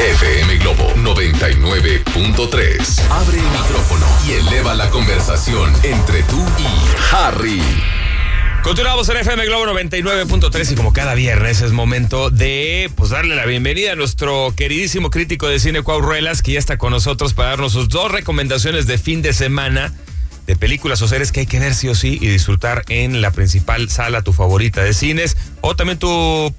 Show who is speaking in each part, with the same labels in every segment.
Speaker 1: FM Globo 99.3. Abre el micrófono y eleva la conversación entre tú y Harry.
Speaker 2: Continuamos en FM Globo 99.3 y como cada viernes es momento de pues darle la bienvenida a nuestro queridísimo crítico de cine Cuau Ruelas que ya está con nosotros para darnos sus dos recomendaciones de fin de semana de películas o series que hay que ver sí o sí y disfrutar en la principal sala, tu favorita de cines, o también tu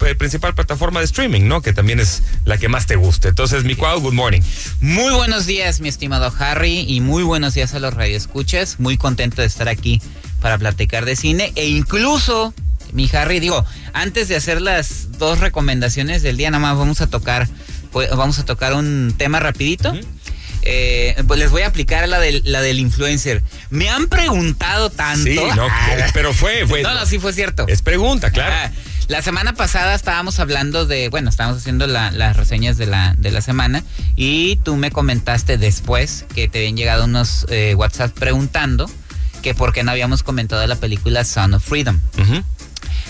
Speaker 2: eh, principal plataforma de streaming, ¿no? Que también es la que más te guste. Entonces, mi Cuau, good morning.
Speaker 3: Muy buenos días, mi estimado Harry, y muy buenos días a los radioescuchas. Muy contento de estar aquí para platicar de cine e incluso, mi Harry, digo, antes de hacer las dos recomendaciones del día, nada más vamos a tocar, pues, vamos a tocar un tema rapidito. Eh, pues les voy a aplicar la del, la del influencer. Me han preguntado tanto.
Speaker 2: Sí, no,
Speaker 3: Ah,
Speaker 2: pero fue, fue.
Speaker 3: no, no, sí fue cierto.
Speaker 2: Es pregunta, claro.
Speaker 3: Ah, la semana pasada estábamos hablando de, bueno, estábamos haciendo la- las reseñas de la, de la semana y tú me comentaste después que te habían llegado unos eh, WhatsApp preguntando que por qué no habíamos comentado la película Son of Freedom.
Speaker 2: Ujú,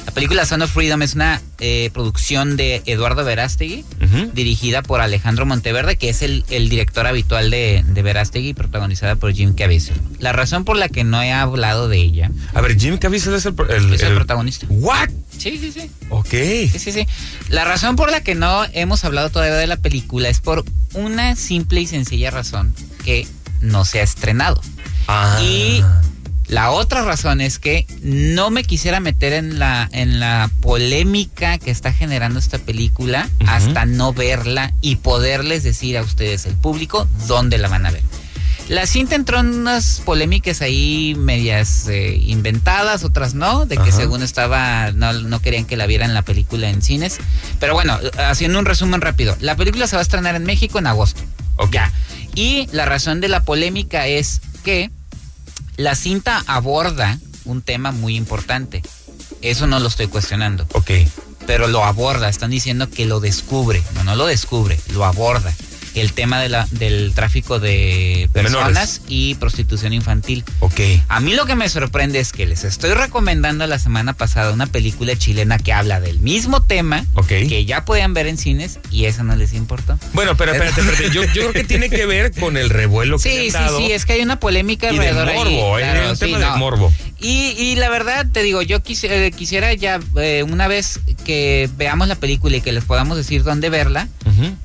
Speaker 3: La película Son of Freedom es una eh, producción de Eduardo Verástegui, dirigida por Alejandro Monteverde, que es el, el director habitual de, de Verástegui, protagonizada por Jim Caviezel. La razón por la que no he hablado de ella
Speaker 2: A ver, Jim Caviezel es el,
Speaker 3: es el
Speaker 2: el-
Speaker 3: protagonista.
Speaker 2: What?
Speaker 3: Sí, sí, sí.
Speaker 2: Ok.
Speaker 3: Sí, sí, sí. La razón por la que no hemos hablado todavía de la película es por una simple y sencilla razón que no se ha estrenado.
Speaker 2: Ah.
Speaker 3: Y la otra razón es que no me quisiera meter en la, en la polémica que está generando esta película hasta no verla y poderles decir a ustedes, el público, dónde la van a ver. La cinta entró en unas polémicas ahí medias eh, inventadas, otras no, de que
Speaker 2: Ajá.
Speaker 3: según estaba, no, no querían que la vieran la película en cines. Pero bueno, haciendo un resumen rápido, la película se va a estrenar en México en agosto.
Speaker 2: Ok.
Speaker 3: Ya. Y la razón de la polémica es que la cinta aborda un tema muy importante. Eso no lo estoy cuestionando,
Speaker 2: Ok.
Speaker 3: pero lo aborda. Están diciendo que lo descubre. No, no lo descubre, lo aborda. El tema de la, del tráfico de personas
Speaker 2: Menores.
Speaker 3: y prostitución infantil.
Speaker 2: Ok.
Speaker 3: A mí lo que me sorprende es que les estoy recomendando la semana pasada una película chilena que habla del mismo tema, que ya podían ver en cines y eso no les importó.
Speaker 2: Bueno, pero espérate, espérate. Yo, yo creo que tiene que ver con el revuelo que
Speaker 3: Sí,
Speaker 2: han
Speaker 3: sí,
Speaker 2: dado
Speaker 3: sí, es que hay una polémica
Speaker 2: y del
Speaker 3: alrededor ahí,
Speaker 2: morbo, ¿eh?
Speaker 3: claro,
Speaker 2: un
Speaker 3: sí,
Speaker 2: tema
Speaker 3: no.
Speaker 2: del morbo.
Speaker 3: Y, y la verdad, te digo, yo eh, quisiera ya, eh, una vez que veamos la película y que les podamos decir dónde verla,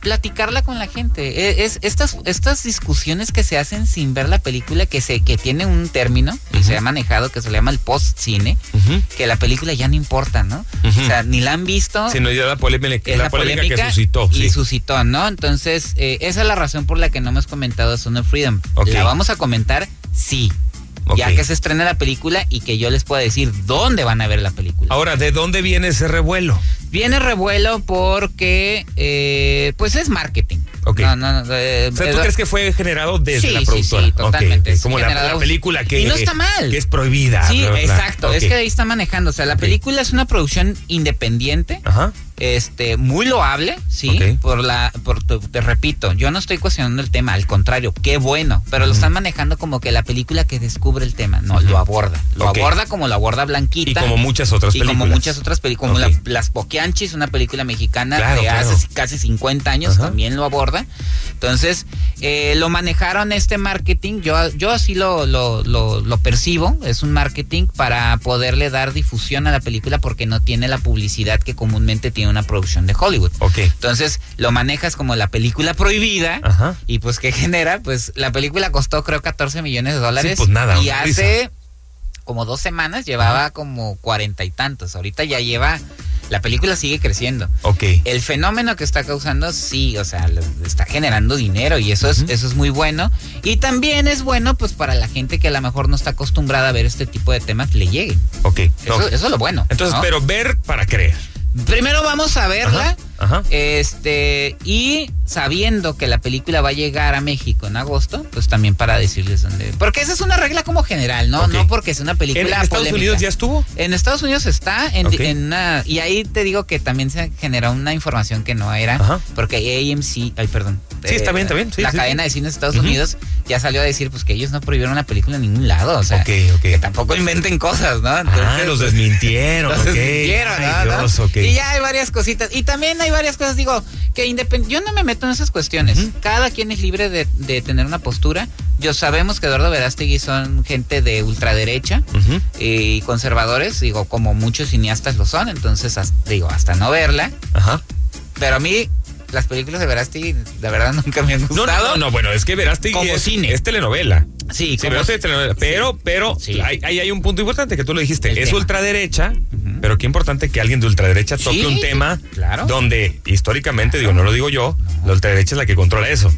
Speaker 3: platicarla con la gente. Eh, Es, estas, estas discusiones que se hacen sin ver la película, que se que tiene un término y se ha manejado, que se le llama el post-cine, que la película ya no importa, ¿no? O sea, ni la han visto.
Speaker 2: Sí, no, ya la polémica,
Speaker 3: es
Speaker 2: la polémica, que suscitó.
Speaker 3: y
Speaker 2: sí.
Speaker 3: suscitó, ¿no? Entonces, eh, esa es la razón por la que no hemos comentado Son of Freedom. ¿La vamos a comentar? Sí. Ya que se estrena la película y que yo les pueda decir dónde van a ver la película.
Speaker 2: Ahora, ¿de dónde viene ese revuelo?
Speaker 3: Viene revuelo porque, eh, pues es marketing.
Speaker 2: Ok.
Speaker 3: No, no, no, eh,
Speaker 2: O sea, ¿tú
Speaker 3: Edu-
Speaker 2: crees que fue generado desde
Speaker 3: Sí,
Speaker 2: la
Speaker 3: sí,
Speaker 2: productora?
Speaker 3: sí,
Speaker 2: Ok,
Speaker 3: totalmente.
Speaker 2: Como la, película que...
Speaker 3: Y no está mal.
Speaker 2: Que es prohibida.
Speaker 3: Sí,
Speaker 2: bla, bla, bla.
Speaker 3: exacto. Es que ahí está manejando. O sea, la película es una producción independiente.
Speaker 2: Ajá.
Speaker 3: Este muy loable, sí, por la por te repito, yo no estoy cuestionando el tema, al contrario, qué bueno, pero lo están manejando como que la película que descubre el tema, no, lo aborda, lo aborda como lo aborda Blanquita.
Speaker 2: Y como muchas otras
Speaker 3: y
Speaker 2: películas.
Speaker 3: como muchas otras películas, como la- Las Poquianchis, una película mexicana
Speaker 2: Claro,
Speaker 3: de
Speaker 2: claro.
Speaker 3: hace casi 50 años, también lo aborda. Entonces, eh, lo manejaron este marketing, yo, yo así lo, lo, lo, lo percibo, es un marketing para poderle dar difusión a la película porque no tiene la publicidad que comúnmente tiene una producción de Hollywood.
Speaker 2: Ok.
Speaker 3: Entonces, lo manejas como la película prohibida.
Speaker 2: Ajá.
Speaker 3: Y pues, ¿qué genera? Pues la película costó creo 14 millones de dólares.
Speaker 2: Sí, pues nada,
Speaker 3: Y hace como dos semanas llevaba como cuarenta y tantos. Ahorita ya lleva, la película sigue creciendo.
Speaker 2: Ok.
Speaker 3: El fenómeno que está causando, sí, o sea, está generando dinero y eso es, eso es muy bueno. Y también es bueno, pues, para la gente que a lo mejor no está acostumbrada a ver este tipo de temas, le lleguen.
Speaker 2: Ok.
Speaker 3: Eso,
Speaker 2: no.
Speaker 3: eso es lo bueno.
Speaker 2: Entonces,
Speaker 3: ¿no?
Speaker 2: pero ver para creer.
Speaker 3: Primero vamos a verla. Este, y sabiendo que la película va a llegar a México en agosto, pues también para decirles dónde. Porque esa es una regla como general, ¿no? No porque es una película.
Speaker 2: ¿En Estados
Speaker 3: polémica.
Speaker 2: Unidos ya estuvo?
Speaker 3: En Estados Unidos está en, en una. Y ahí te digo que también se generó una información que no era.
Speaker 2: Ajá.
Speaker 3: Porque AMC. Ay, perdón.
Speaker 2: Sí, está bien, está bien, sí,
Speaker 3: la
Speaker 2: sí,
Speaker 3: cadena
Speaker 2: sí.
Speaker 3: de cine de Estados. Unidos ya salió a decir pues que ellos no prohibieron la película en ningún lado. O sea,
Speaker 2: Ok, ok.
Speaker 3: que tampoco inventen cosas, ¿no?
Speaker 2: Ah,
Speaker 3: Entonces,
Speaker 2: los desmintieron.
Speaker 3: los desmintieron.
Speaker 2: Dios.
Speaker 3: Y ya hay varias cositas. Y también hay varias cosas, digo, que independ- yo no me meto en esas cuestiones. Cada quien es libre de, de tener una postura. Yo sabemos que Eduardo Verástegui son gente de ultraderecha
Speaker 2: Ujú.
Speaker 3: y conservadores, digo, como muchos cineastas lo son, entonces, as- digo, hasta no verla.
Speaker 2: Ajá.
Speaker 3: Pero a mí, las películas de Verástegui, de verdad, nunca me han gustado.
Speaker 2: no, no, no, bueno, es que Verástegui
Speaker 3: Como
Speaker 2: es,
Speaker 3: cine.
Speaker 2: es telenovela.
Speaker 3: Sí,
Speaker 2: Sí,
Speaker 3: como-
Speaker 2: es telenovela. Pero, pero,
Speaker 3: Sí.
Speaker 2: ahí ahí hay, un punto importante que tú lo dijiste.
Speaker 3: El
Speaker 2: es
Speaker 3: tema.
Speaker 2: ultraderecha, pero qué importante que alguien de ultraderecha toque
Speaker 3: Sí,
Speaker 2: un tema
Speaker 3: claro.
Speaker 2: donde históricamente, digo, no lo digo yo, la ultraderecha es la que controla eso.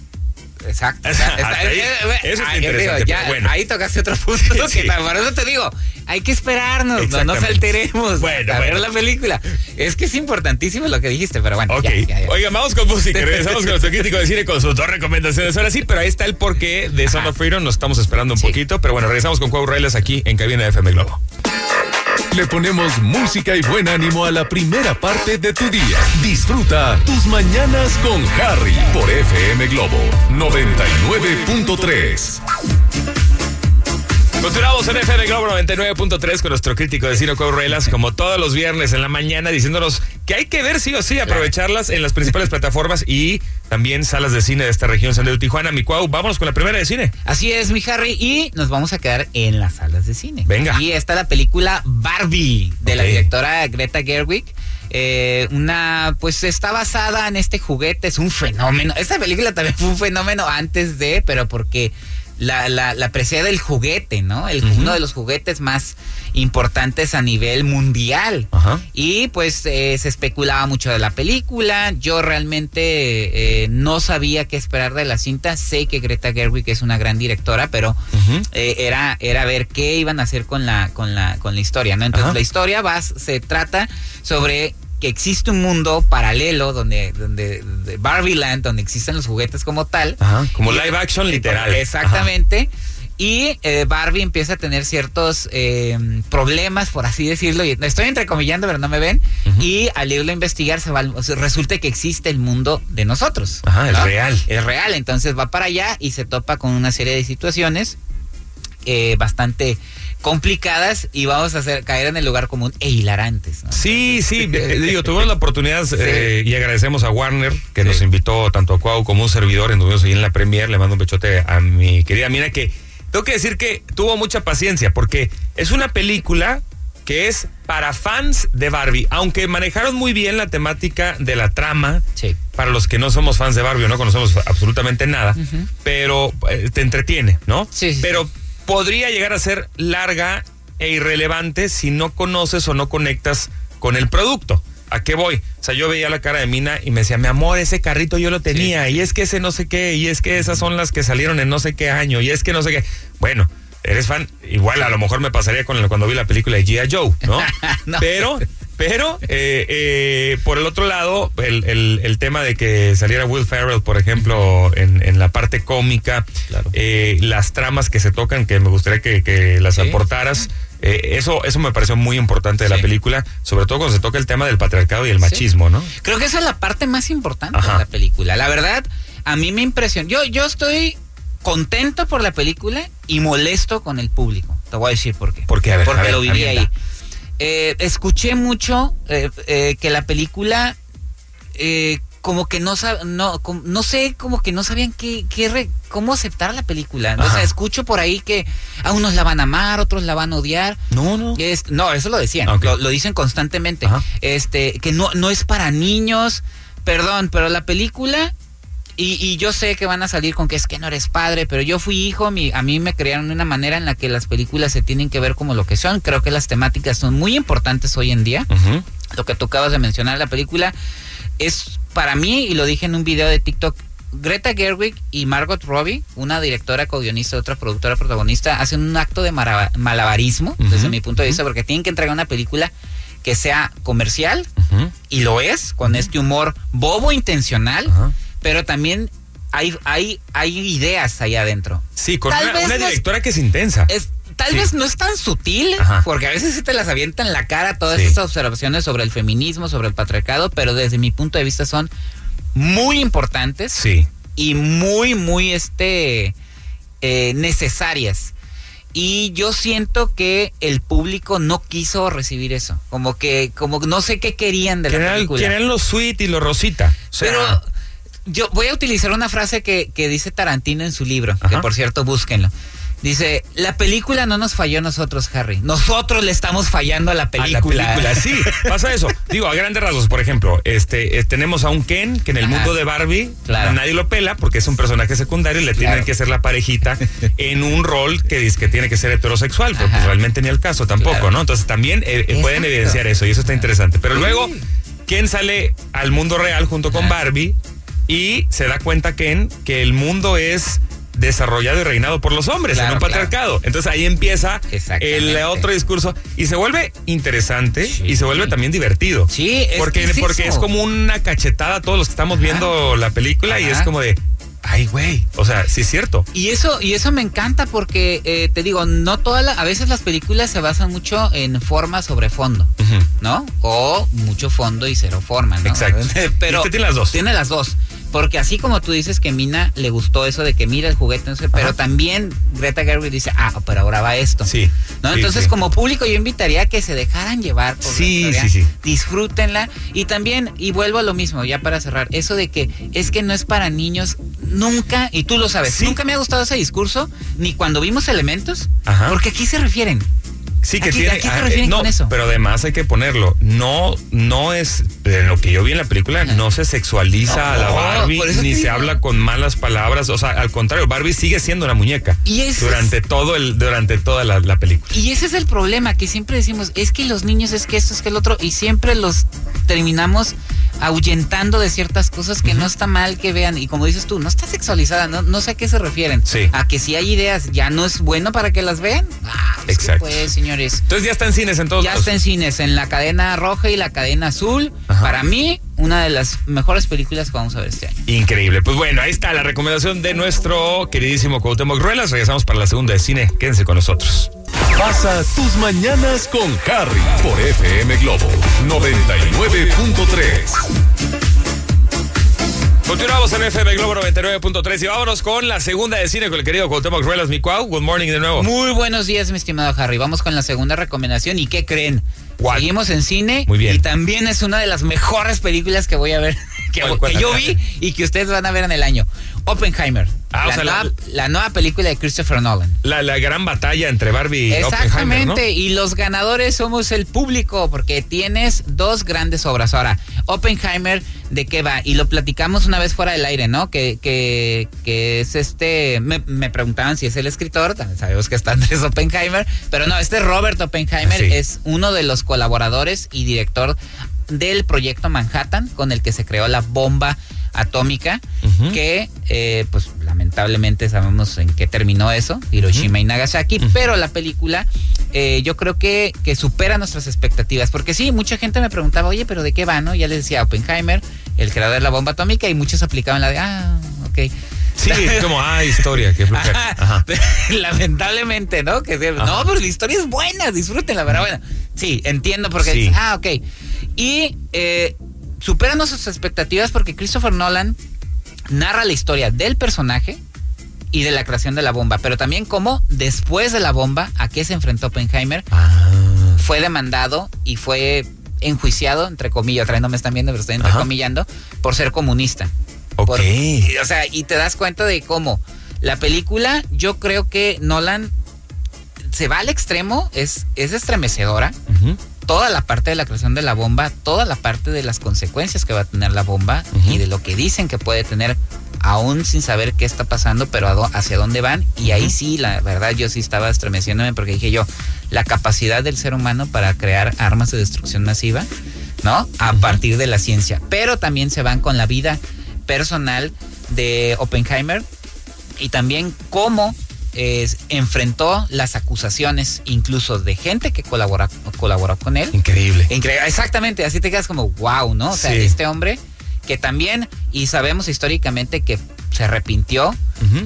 Speaker 3: Exacto.
Speaker 2: Ahí, eso está
Speaker 3: ahí,
Speaker 2: interesante,
Speaker 3: digo, ya,
Speaker 2: bueno.
Speaker 3: Ahí tocaste otro punto.
Speaker 2: Sí.
Speaker 3: que por eso te digo, hay que esperarnos, no nos alteremos
Speaker 2: Bueno,
Speaker 3: a ver
Speaker 2: bueno.
Speaker 3: la película. Es que es importantísimo lo que dijiste, pero bueno.
Speaker 2: Ok.
Speaker 3: ya, ya, ya.
Speaker 2: Oigan, vamos con música. Regresamos con nuestro crítico de cine con sus dos recomendaciones. Ahora sí, pero ahí está el porqué de Son of Freedom. Nos estamos esperando un
Speaker 3: Sí.
Speaker 2: poquito, pero bueno, regresamos con Cuau Reles aquí en Cabina de FM Globo.
Speaker 1: Le ponemos música y buen ánimo a la primera parte de tu día. Disfruta tus mañanas con Harry por FM Globo 99.3.
Speaker 2: Continuamos en FM Globo 99.3 con nuestro crítico de cine Cuau Relas, como todos los viernes en la mañana, diciéndonos que hay que ver sí o sí, aprovecharlas en las principales plataformas y también salas de cine de esta región, San Diego, Tijuana. Mi Cuau, vámonos con la primera de cine.
Speaker 3: Así es, mi Harry, y nos vamos a quedar en las salas de cine.
Speaker 2: Venga.
Speaker 3: Y está la película Barbie, de la directora Greta Gerwig. Eh, una, pues está basada en este juguete, es un fenómeno. Esta película también fue un fenómeno antes de, pero porque la, la, la precede el juguete, ¿no? El. Uno de los juguetes más importantes a nivel mundial. Y pues eh, se especulaba mucho de la película. Yo realmente eh, no sabía qué esperar de la cinta. Sé que Greta Gerwig es una gran directora, pero eh, era, era ver qué iban a hacer con la, con la, con la historia, ¿no? Entonces la historia va, se trata sobre que existe un mundo paralelo donde, donde de Barbie Land, donde existen los juguetes como tal.
Speaker 2: Ajá, como
Speaker 3: Y-
Speaker 2: live action literal.
Speaker 3: Exactamente. Y eh, Barbie empieza a tener ciertos eh, problemas, por así decirlo. Y estoy entrecomillando, pero no me ven. Y al irlo a investigar, se va, o sea, resulta que existe el mundo de nosotros.
Speaker 2: Ajá, es real.
Speaker 3: Es real. Entonces va para allá y se topa con una serie de situaciones eh, bastante complicadas y vamos a hacer caer en el lugar común e hilarantes. ¿no?
Speaker 2: Sí, sí, eh, digo, tuvimos la oportunidad eh, y agradecemos a Warner que
Speaker 3: Sí.
Speaker 2: nos invitó tanto a Cuau como un servidor, estuvimos ahí en la premier, le mando un bechote a mi querida Mina que tengo que decir que tuvo mucha paciencia porque es una película que es para fans de Barbie, aunque manejaron muy bien la temática de la trama,
Speaker 3: Sí.
Speaker 2: para los que no somos fans de Barbie o no conocemos absolutamente nada, pero eh, te entretiene, ¿no?
Speaker 3: Sí, sí,
Speaker 2: Pero podría llegar a ser larga e irrelevante si no conoces o no conectas con el producto. ¿A qué voy? O sea, yo veía la cara de Mina y me decía, mi amor, ese carrito yo lo tenía, y es que ese no sé qué, y es que esas son las que salieron en no sé qué año, y es que no sé qué. Bueno, eres fan, igual a lo mejor me pasaría con el- cuando vi la película de G.I. Joe, ¿no?
Speaker 3: No.
Speaker 2: Pero, pero, eh, eh, por el otro lado, el, el- el tema de que saliera Will Ferrell, por ejemplo, en, en la parte cómica,
Speaker 3: Claro.
Speaker 2: eh, las tramas que se tocan, que me gustaría que, que las
Speaker 3: Sí.
Speaker 2: aportaras, eh, eso, eso me pareció muy importante de la película, sobre todo cuando se toca el tema del patriarcado y el
Speaker 3: Sí.
Speaker 2: machismo, ¿no?
Speaker 3: Creo que esa es la parte más importante
Speaker 2: Ajá.
Speaker 3: de la película. La verdad, a mí me impresionó. Yo, yo estoy contento por la película y molesto con el público. Te voy a decir por qué. Porque
Speaker 2: a ver,
Speaker 3: lo viví ahí. Eh, escuché mucho eh, eh, que la película eh, como que no sab- no no sé como que no sabían qué, qué re- cómo aceptar la película o
Speaker 2: Ajá.
Speaker 3: sea escucho por ahí que a unos la van a amar otros la van a odiar
Speaker 2: No, no.
Speaker 3: es- no, eso lo decían, lo, lo dicen constantemente.
Speaker 2: Ajá.
Speaker 3: Este, que no, no es para niños, perdón, pero la película, y, y yo sé que van a salir con que es que no eres padre, pero yo fui hijo, mi- a mí me crearon de una manera en la que las películas se tienen que ver como lo que son. Creo que las temáticas son muy importantes hoy en día. Lo que tú acabas de mencionar, la película es para mí, y lo dije en un video de TikTok, Greta Gerwig y Margot Robbie, una directora, co-guionista, otra productora protagonista, hacen un acto de malabarismo, desde mi punto de vista, porque tienen que entregar una película que sea comercial, y lo es, con este humor bobo intencional. Pero también hay, hay, hay ideas ahí adentro.
Speaker 2: Sí, con
Speaker 3: Tal
Speaker 2: una,
Speaker 3: vez
Speaker 2: una
Speaker 3: no es-
Speaker 2: directora que es intensa.
Speaker 3: Es, tal
Speaker 2: Sí.
Speaker 3: vez no es tan sutil,
Speaker 2: Ajá.
Speaker 3: porque a veces sí te las avientan en la cara todas
Speaker 2: Sí.
Speaker 3: estas observaciones sobre el feminismo, sobre el patriarcado, pero desde mi punto de vista son muy importantes
Speaker 2: Sí.
Speaker 3: y muy, muy este eh, necesarias. y yo siento que el público no quiso recibir eso. Como que, como no sé qué querían de la película.
Speaker 2: Querían lo sweet y lo rosita.
Speaker 3: Pero yo voy a utilizar una frase que, que dice Tarantino en su libro, que por cierto, búsquenlo. Dice, la película no nos falló a nosotros, Harry. Nosotros le estamos fallando a la película.
Speaker 2: A la película, sí, pasa eso. Digo, a grandes rasgos, por ejemplo, este, eh, tenemos a un Ken que en el mundo de Barbie nadie lo pela porque es un personaje secundario y le tienen que hacer la parejita en un rol que dice que tiene que ser heterosexual, pero pues realmente ni el caso tampoco, ¿no? Entonces también eh, eh, pueden evidenciar eso y eso está interesante. Pero luego, Ken sale al mundo real junto con Barbie y se da cuenta Ken que el mundo es desarrollado y reinado por los hombres en un patriarcado. Entonces ahí empieza el otro discurso y se vuelve interesante y se vuelve también divertido.
Speaker 3: Sí,
Speaker 2: es porque, es porque es como una cachetada a todos los que estamos viendo la película y es como de ay, güey. O sea, sí es cierto.
Speaker 3: Y eso, y eso me encanta porque eh, te digo, no todas a veces las películas se basan mucho en forma sobre fondo, ¿no? O mucho fondo y cero forma, ¿no?
Speaker 2: Exacto.
Speaker 3: Pero
Speaker 2: tiene las dos.
Speaker 3: Tiene las dos. Porque así como tú dices que Mina le gustó eso de que mira el juguete, no sé, pero también Greta Gerwig dice, ah, pero ahora va esto.
Speaker 2: Sí.
Speaker 3: ¿No? Entonces, como público, yo invitaría a que se dejaran llevar por
Speaker 2: sí,
Speaker 3: la
Speaker 2: historia, sí, sí.
Speaker 3: disfrútenla. Y también, y vuelvo a lo mismo, ya para cerrar, eso de que es que no es para niños, nunca, y tú lo sabes, nunca me ha gustado ese discurso, ni cuando vimos elementos, porque aquí se refieren
Speaker 2: Sí, que tiene. Ah, eh, no, pero además hay que ponerlo. No, no es. De lo que yo vi en la película, no se sexualiza a la Barbie, ni se habla con malas palabras. O sea, al contrario, Barbie sigue siendo una muñeca.
Speaker 3: Y
Speaker 2: durante todo el, durante toda la, la, película.
Speaker 3: Y ese es el problema, que siempre decimos, es que los niños es que esto, es que el otro, y siempre los terminamos ahuyentando de ciertas cosas que no está mal que vean. Y como dices tú, no está sexualizada, no, no sé a qué se refieren.
Speaker 2: Sí.
Speaker 3: A que si hay ideas, ya no es bueno para que las vean. Ah,
Speaker 2: Exacto.
Speaker 3: pues, señores.
Speaker 2: Entonces ya está en cines en todos
Speaker 3: Ya está en cines, en la cadena roja y la cadena azul. Para mí, una de las mejores películas que vamos a ver este año.
Speaker 2: Increíble. Pues bueno, ahí está la recomendación de nuestro queridísimo Cuauhtémoc Ruelas. Regresamos para la segunda de cine. Quédense con nosotros.
Speaker 1: Pasa tus mañanas con Harry por FM Globo 99.3.
Speaker 2: Continuamos en FM Globo 99.3 y vámonos con la segunda de cine con el querido Cuauhtémoc Ruelas, mi cuau. Good morning de nuevo.
Speaker 3: Muy buenos días, mi estimado Harry. Vamos con la segunda recomendación. ¿Y qué creen? Seguimos en cine.
Speaker 2: Muy bien.
Speaker 3: Y también es una de las mejores películas que voy a ver, que, que yo vi y que ustedes van a ver en el año. Oppenheimer.
Speaker 2: Ah,
Speaker 3: la,
Speaker 2: o sea,
Speaker 3: nueva,
Speaker 2: la-
Speaker 3: la nueva película de Christopher Nolan.
Speaker 2: La, la gran batalla entre Barbie y
Speaker 3: Exactamente,
Speaker 2: Oppenheimer, ¿no?
Speaker 3: y los ganadores somos el público, porque tienes dos grandes obras. Ahora, Oppenheimer, ¿de qué va? Y lo platicamos una vez fuera del aire, ¿no? Que, que, que es este. Me, me preguntaban si es el escritor, también sabemos que está Andrés Oppenheimer, pero no, este Robert Oppenheimer
Speaker 2: Sí.
Speaker 3: es uno de los colaboradores y director del proyecto Manhattan, con el que se creó la bomba atómica, que eh, pues lamentablemente sabemos en qué terminó eso, Hiroshima y Nagasaki, pero la película eh, yo creo que, que supera nuestras expectativas, porque sí, mucha gente me preguntaba, oye, pero ¿de qué va, no? Ya les decía Oppenheimer, el creador de la bomba atómica, y muchos aplicaban la de, ah, ok.
Speaker 2: Sí, es como, ah, historia, qué. Ajá.
Speaker 3: Lamentablemente, ¿no? Que sí, no, pero la historia es buena, disfrútenla, pero bueno. Sí, entiendo porque
Speaker 2: Sí.
Speaker 3: ah, ok. Y eh, supera nuestras expectativas porque Christopher Nolan narra la historia del personaje y de la creación de la bomba, pero también cómo después de la bomba, a qué se enfrentó Oppenheimer,
Speaker 2: Ah.
Speaker 3: fue demandado y fue enjuiciado, entre comillas, otra vez no me están viendo, pero estoy
Speaker 2: Ajá.
Speaker 3: por ser comunista.
Speaker 2: Ok.
Speaker 3: Por- o sea, y te das cuenta de cómo la película, yo creo que Nolan se va al extremo, es, es estremecedora. Toda la parte de la creación de la bomba, toda la parte de las consecuencias que va a tener la bomba y de lo que dicen que puede tener, aún sin saber qué está pasando, pero hacia dónde van. Y ahí sí, la verdad, yo sí estaba estremeciéndome porque dije yo, la capacidad del ser humano para crear armas de destrucción masiva, ¿no? A partir de la ciencia. Pero también se van con la vida personal de Oppenheimer y también cómo eh, enfrentó las acusaciones incluso de gente que colabora, colaboró con él.
Speaker 2: Increíble.
Speaker 3: Incre- Exactamente, así te quedas como wow, ¿no? O sea,
Speaker 2: Sí.
Speaker 3: este hombre que también, y sabemos históricamente que se arrepintió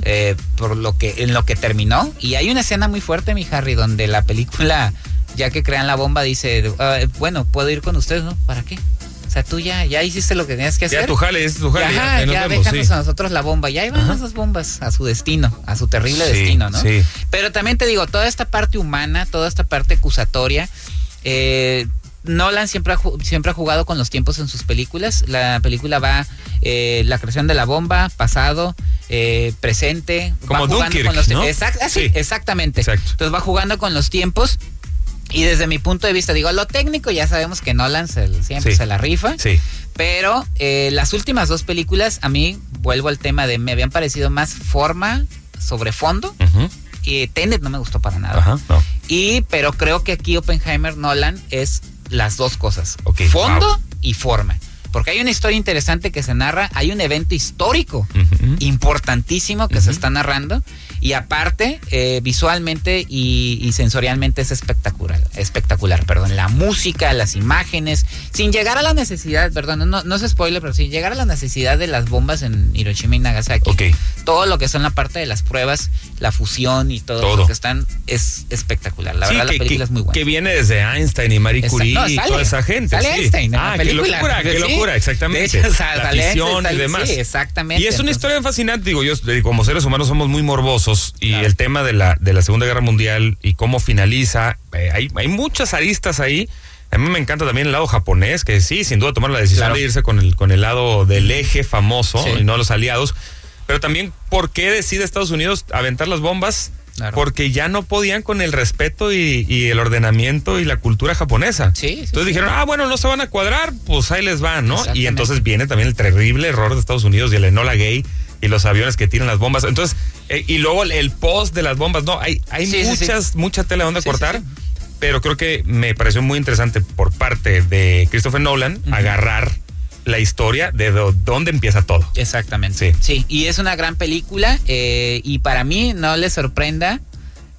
Speaker 3: eh, por lo que, en lo que terminó. Y hay una escena muy fuerte, mi Harry, donde la película, ya que crean la bomba, dice, "Ah, bueno, puedo ir con ustedes, ¿no? ¿Para qué? O sea, tú ya, ya hiciste lo que tenías que hacer.
Speaker 2: Ya tu jale, es tu jale.
Speaker 3: Ya,
Speaker 2: ya, nos
Speaker 3: ya
Speaker 2: vemos,
Speaker 3: déjanos
Speaker 2: sí.
Speaker 3: a nosotros la bomba. Ya iban esas bombas a su destino, a su terrible
Speaker 2: Sí,
Speaker 3: destino, ¿no?
Speaker 2: sí.
Speaker 3: Pero también te digo, toda esta parte humana, toda esta parte acusatoria, eh, Nolan siempre ha, siempre ha jugado con los tiempos en sus películas. La película va, eh, la creación de la bomba, pasado, eh, presente.
Speaker 2: Como
Speaker 3: va jugando
Speaker 2: Dunkirk,
Speaker 3: con los
Speaker 2: ¿no?
Speaker 3: Exact- ah, sí,
Speaker 2: Sí.
Speaker 3: exactamente.
Speaker 2: Exacto.
Speaker 3: Entonces va jugando con los tiempos. Y desde mi punto de vista, digo, lo técnico ya sabemos que Nolan se- siempre
Speaker 2: Sí.
Speaker 3: se la rifa.
Speaker 2: Sí.
Speaker 3: Pero eh, las últimas dos películas, a mí, vuelvo al tema de, me habían parecido más forma sobre fondo.
Speaker 2: Ujú.
Speaker 3: Y Tenet no me gustó para nada.
Speaker 2: Ajá, no.
Speaker 3: Y, pero creo que aquí Oppenheimer Nolan es las dos cosas. Fondo
Speaker 2: wow.
Speaker 3: y forma. Porque hay una historia interesante que se narra, hay un evento histórico importantísimo que se está narrando y aparte eh, visualmente y, y sensorialmente es espectacular, espectacular, perdón, la música, las imágenes, sin llegar a la necesidad, perdón, no, no es spoiler, pero sin llegar a la necesidad de las bombas en Hiroshima y Nagasaki.
Speaker 2: Ok.
Speaker 3: Todo lo que son la parte de las pruebas, la fusión y todo,
Speaker 2: Todo.
Speaker 3: lo que están es espectacular. La
Speaker 2: Sí,
Speaker 3: verdad
Speaker 2: que,
Speaker 3: la película
Speaker 2: que-
Speaker 3: es muy buena.
Speaker 2: que viene desde Einstein y Marie Curie
Speaker 3: no,
Speaker 2: y toda esa gente.
Speaker 3: Sale
Speaker 2: sí.
Speaker 3: Einstein en
Speaker 2: ah,
Speaker 3: la
Speaker 2: qué locura, qué
Speaker 3: Sí.
Speaker 2: Exactamente.
Speaker 3: De hecho,
Speaker 2: la y demás.
Speaker 3: sí, exactamente.
Speaker 2: Y es una
Speaker 3: Entonces-
Speaker 2: historia fascinante, digo, yo eh, como seres humanos somos muy morbosos y
Speaker 3: Claro.
Speaker 2: el tema de la, de la Segunda Guerra Mundial y cómo finaliza, eh, hay, hay muchas aristas ahí. A mí me encanta también el lado japonés, que sí, sin duda tomar la decisión
Speaker 3: Claro.
Speaker 2: de irse con el, con el lado del eje famoso
Speaker 3: Sí.
Speaker 2: y no los aliados. Pero también, ¿por qué decide Estados Unidos aventar las bombas?
Speaker 3: Claro.
Speaker 2: Porque ya no podían con el respeto y, y el ordenamiento y la cultura japonesa.
Speaker 3: Sí, sí,
Speaker 2: Entonces
Speaker 3: sí.
Speaker 2: dijeron, ah, bueno, no se van a cuadrar, pues ahí les van, ¿no? Y entonces viene también el terrible error de Estados Unidos y el Enola Gay y los aviones que tiran las bombas. Entonces, eh, y luego el, el post de las bombas, no, hay, hay muchas, mucha tela donde cortar. Pero creo que me pareció muy interesante por parte de Christopher Nolan agarrar la historia de dónde empieza todo.
Speaker 3: Exactamente.
Speaker 2: Sí.
Speaker 3: Sí. y es una gran película eh, y para mí no le sorprenda.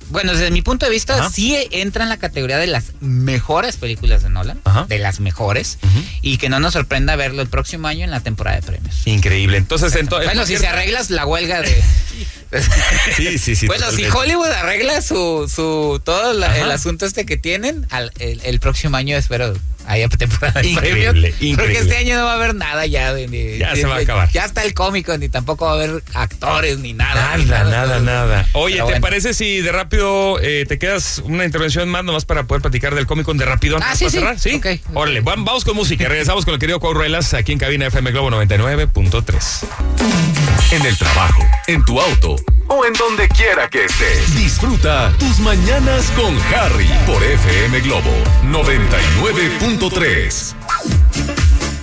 Speaker 3: Bueno, desde mi punto de vista,
Speaker 2: Ajá.
Speaker 3: sí entra en la categoría de las mejores películas de Nolan,
Speaker 2: Ajá.
Speaker 3: de las mejores, y que no nos sorprenda verlo el próximo año en la temporada de premios.
Speaker 2: Increíble. Entonces, entonces
Speaker 3: bueno, si se arreglas la huelga de...
Speaker 2: Sí, sí, sí.
Speaker 3: bueno, si. Hollywood arregla su, su todo la- el asunto este que tienen, al- el, el próximo año espero haya temporada de
Speaker 2: Increíble,
Speaker 3: premios. Porque este año no va a haber nada ya de, de-
Speaker 2: Ya
Speaker 3: de-
Speaker 2: se va a acabar.
Speaker 3: Ya está el cómico, ni tampoco va a haber actores ni nada. ni
Speaker 2: Nada, nada, nada. Oye, ¿te
Speaker 3: bueno.
Speaker 2: parece si de rápido eh, te quedas una intervención más nomás para poder platicar del cómic de rápido
Speaker 3: Ah,
Speaker 2: antes
Speaker 3: sí,
Speaker 2: para
Speaker 3: sí.
Speaker 2: cerrar? Sí.
Speaker 3: Ok.
Speaker 2: Órale, vam- vamos con música. Regresamos con el querido Cuau Ruelas aquí en cabina FM Globo 99.3.
Speaker 1: En el trabajo, en tu auto o en donde quiera que estés. Disfruta tus mañanas con Harry por FM Globo 99.3.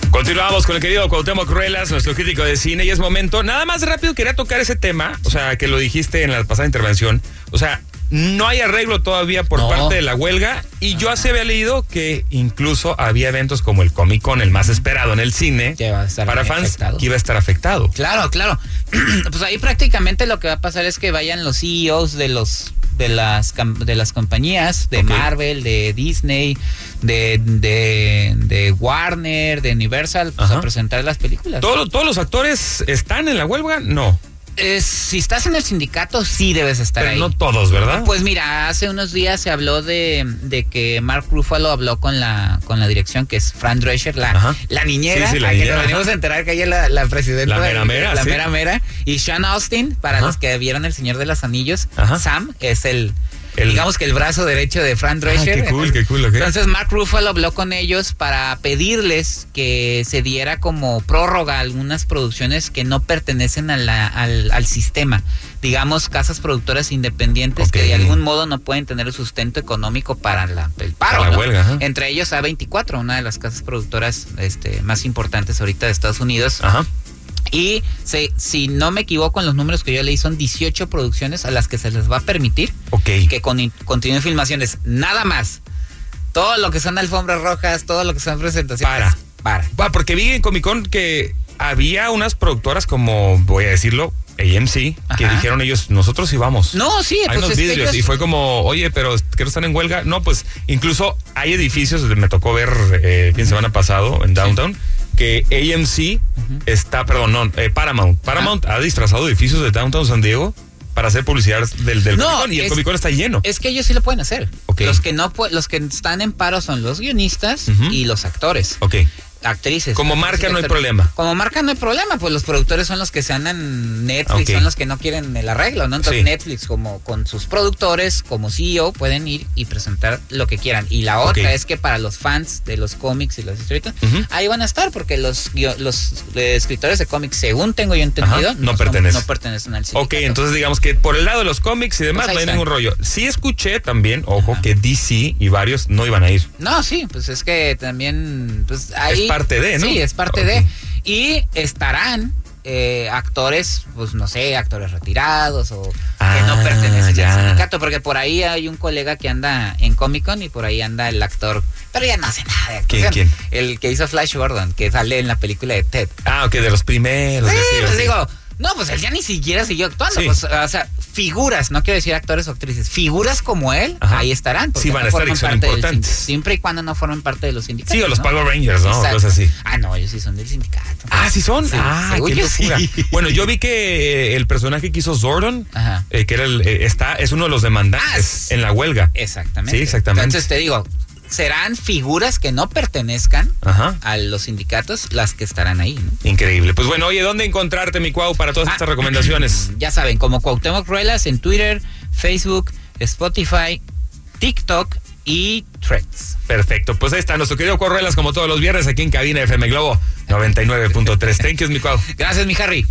Speaker 2: Continuamos con el querido Cuauhtémoc Ruelas, nuestro crítico de cine, y es momento. Nada más rápido quería tocar ese tema, o sea, que lo dijiste en la pasada intervención. O sea, no hay arreglo todavía por
Speaker 3: No.
Speaker 2: parte de la huelga, y yo así había leído que incluso había eventos como el Comic Con, el más esperado en el cine,
Speaker 3: Que va a estar
Speaker 2: para fans,
Speaker 3: afectado.
Speaker 2: que iba a estar afectado.
Speaker 3: Claro, claro. pues ahí prácticamente lo que va a pasar es que vayan los CEOs de los de las de las compañías de. Marvel, de Disney, de, de, de Warner, de Universal, pues,
Speaker 2: Ajá.
Speaker 3: a presentar las películas.
Speaker 2: ¿Todo- ¿Todos los actores están en la huelga? No,
Speaker 3: Eh, si estás en el sindicato, sí debes estar
Speaker 2: pero
Speaker 3: ahí.
Speaker 2: no todos, ¿verdad?
Speaker 3: Pues mira, hace unos días se habló de, de que Mark Ruffalo habló con la con la dirección que es Fran Drescher, la, la niñera,
Speaker 2: Sí, sí, la
Speaker 3: a que nos venimos a enterar que ella es la, la presidenta.
Speaker 2: La mera mera,
Speaker 3: La
Speaker 2: sí.
Speaker 3: mera mera. Y Sean Austin, para
Speaker 2: Ajá.
Speaker 3: los que vieron El Señor de los Anillos,
Speaker 2: Ajá.
Speaker 3: Sam es el,
Speaker 2: El-
Speaker 3: digamos que el brazo derecho de Fran Drescher.
Speaker 2: Ah, qué cool, qué cool, ok.
Speaker 3: Entonces Mark Ruffalo habló con ellos para pedirles que se diera como prórroga algunas producciones que no pertenecen a la- al, al sistema. Digamos, casas productoras independientes que de algún modo no pueden tener el sustento económico para la, el paro.
Speaker 2: Para la
Speaker 3: ¿no?
Speaker 2: huelga, ajá.
Speaker 3: Entre ellos A24, una de las casas productoras este, más importantes ahorita de Estados Unidos.
Speaker 2: Ajá.
Speaker 3: Y se, si no me equivoco en los números que yo leí, son 18 producciones a las que se les va a permitir que con, continúen filmaciones. Nada más. Todo lo que son alfombras rojas, todo lo que son presentaciones.
Speaker 2: Para.
Speaker 3: Para.
Speaker 2: Va, porque vi en Comic Con que había unas productoras como, voy a decirlo, AMC, que dijeron ellos, nosotros sí vamos.
Speaker 3: No, sí,
Speaker 2: Hay
Speaker 3: pues
Speaker 2: unos vidrios
Speaker 3: ellos-
Speaker 2: y fue como, oye, pero que no están en huelga. No, pues incluso hay edificios, me tocó ver eh, fin de semana pasado en Downtown, que AMC está, perdón, no, eh, Paramount. Paramount ha disfrazado edificios de Downtown San Diego para hacer publicidad del, del
Speaker 3: No,
Speaker 2: Comic Con y el
Speaker 3: es-
Speaker 2: Comic Con está lleno.
Speaker 3: Es que ellos sí lo pueden hacer.
Speaker 2: Ok.
Speaker 3: Los que no los que están en paro son los guionistas y los actores.
Speaker 2: ok.
Speaker 3: Actrices.
Speaker 2: Como marca no hay problema.
Speaker 3: Como marca no hay problema, pues los productores son los que se andan Netflix, son los que no quieren el arreglo, ¿no? Entonces
Speaker 2: Sí.
Speaker 3: Netflix como con sus productores, como CEO, pueden ir y presentar lo que quieran. Y la otra es que para los fans de los cómics y historietas,
Speaker 2: Ujú.
Speaker 3: ahí van a estar porque los, los eh, escritores de cómics, según tengo yo entendido,
Speaker 2: Ajá, no pertenecen.
Speaker 3: no pertenecen al sindicato.
Speaker 2: Ok, entonces digamos que por el lado de los cómics y demás
Speaker 3: Pues
Speaker 2: no hay ningún rollo. Sí escuché también, ojo,
Speaker 3: Ajá.
Speaker 2: que DC y varios no iban a ir.
Speaker 3: No, sí, pues es que también pues ahí
Speaker 2: parte de, ¿no?
Speaker 3: Sí, es parte de y estarán eh, actores, pues no sé, actores retirados o que
Speaker 2: Ah,
Speaker 3: no pertenecen
Speaker 2: ya.
Speaker 3: al sindicato, porque por ahí hay un colega que anda en Comic Con y por ahí anda el actor, pero ya no hace nada de
Speaker 2: ¿Quién,
Speaker 3: actuación.
Speaker 2: quién?
Speaker 3: El que hizo Flash Gordon, que sale en la película de Ted.
Speaker 2: Ah, ok, de los primeros.
Speaker 3: Sí,
Speaker 2: sí,
Speaker 3: pues digo, no, pues él ya ni siquiera siguió actuando.
Speaker 2: Sí.
Speaker 3: Pues, o sea, figuras, no quiero decir actores o actrices, figuras como él,
Speaker 2: Ajá.
Speaker 3: ahí estarán.
Speaker 2: Sí, van a
Speaker 3: no
Speaker 2: estar y son importantes.
Speaker 3: Siempre y cuando no formen parte de los sindicatos.
Speaker 2: Sí, o los
Speaker 3: ¿no?
Speaker 2: Power Rangers, ¿no?
Speaker 3: Exacto.
Speaker 2: Cosas así.
Speaker 3: Ah, no, ellos sí son del sindicato.
Speaker 2: Ah, sí son.
Speaker 3: Sí,
Speaker 2: ah, qué
Speaker 3: yo
Speaker 2: locura.
Speaker 3: sí.
Speaker 2: Bueno, yo vi que eh, el personaje que hizo Zordon, eh, que era el, eh, está, es uno de los demandantes
Speaker 3: Ah,
Speaker 2: en la huelga.
Speaker 3: Exactamente.
Speaker 2: Sí, exactamente.
Speaker 3: Entonces te digo, serán figuras que no pertenezcan
Speaker 2: Ajá.
Speaker 3: a los sindicatos las que estarán ahí, ¿no?
Speaker 2: Increíble. Pues bueno, oye, ¿dónde encontrarte, mi Cuau, para todas
Speaker 3: Ah,
Speaker 2: estas recomendaciones?
Speaker 3: Ya saben, como Cuauhtémoc Ruelas en Twitter, Facebook, Spotify, TikTok y Threads.
Speaker 2: Perfecto. Pues ahí está nuestro querido Correlas, como todos los viernes, aquí en Cabina FM Globo 99.3. Thank you, mi Cuau.
Speaker 3: Gracias, mi Harry.